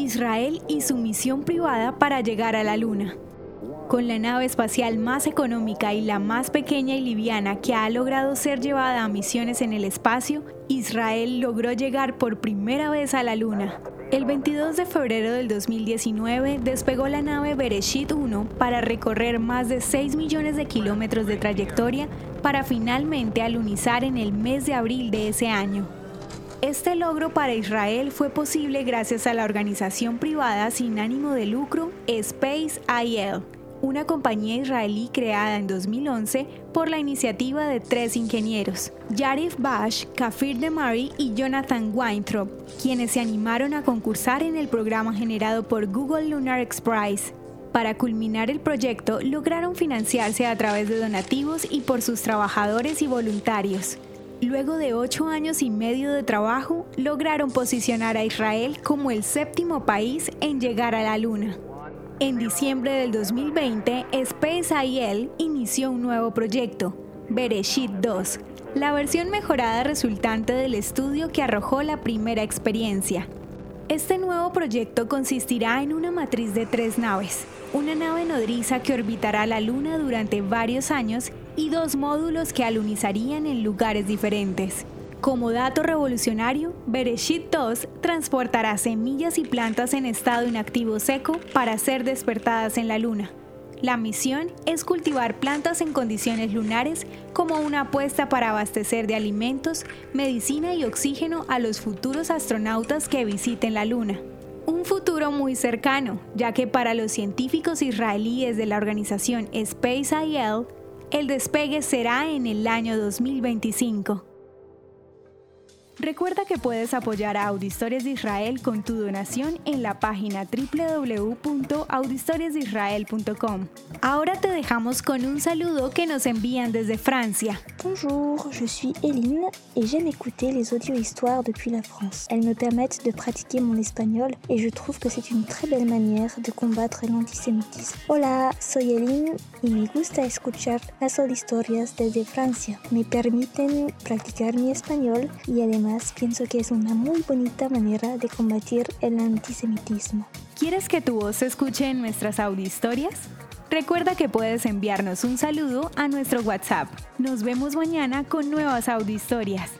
Israel y su misión privada para llegar a la Luna. Con la nave espacial más económica y la más pequeña y liviana que ha logrado ser llevada a misiones en el espacio, Israel logró llegar por primera vez a la Luna. El 22 de febrero del 2019 despegó la nave Bereshit 1 para recorrer más de 6 millones de kilómetros de trayectoria para finalmente alunizar en el mes de abril de ese año. Este logro para Israel fue posible gracias a la organización privada sin ánimo de lucro Space IL, una compañía israelí creada en 2011 por la iniciativa de tres ingenieros, Yarif Bash, Kafir Demari y Jonathan Weintraub, quienes se animaron a concursar en el programa generado por Google Lunar X Prize. Para culminar el proyecto, lograron financiarse a través de donativos y por sus trabajadores y voluntarios. Luego de ocho años y medio de trabajo, lograron posicionar a Israel como el séptimo país en llegar a la Luna. En diciembre del 2020, SpaceIL inició un nuevo proyecto, Bereshit 2, la versión mejorada resultante del estudio que arrojó la primera experiencia. Este nuevo proyecto consistirá en una matriz de tres naves, una nave nodriza que orbitará la Luna durante varios años y dos módulos que alunizarían en lugares diferentes. Como dato revolucionario, Bereshit 2 transportará semillas y plantas en estado inactivo seco para ser despertadas en la Luna. La misión es cultivar plantas en condiciones lunares como una apuesta para abastecer de alimentos, medicina y oxígeno a los futuros astronautas que visiten la Luna. Un futuro muy cercano, ya que para los científicos israelíes de la organización SpaceIL, el despegue será en el año 2025. Recuerda que puedes apoyar a Auditorias de Israel con tu donación en la página www.auditoriasdeisrael.com. Ahora te dejamos con un saludo que nos envían desde Francia. Bonjour, je suis Eline et j'aime écouter les audio-histoires depuis la France. Elles me permettent de pratiquer mon espagnol et je trouve que c'est une très belle manière de combattre l'antisémitisme. Hola, soy Eline y me gusta escuchar las auditorias desde Francia. Me permiten practicar mi español y además pienso que es una muy bonita manera de combatir el antisemitismo. ¿Quieres que tu voz se escuche en nuestras historias? Recuerda que puedes enviarnos un saludo a nuestro WhatsApp. Nos vemos mañana con nuevas historias.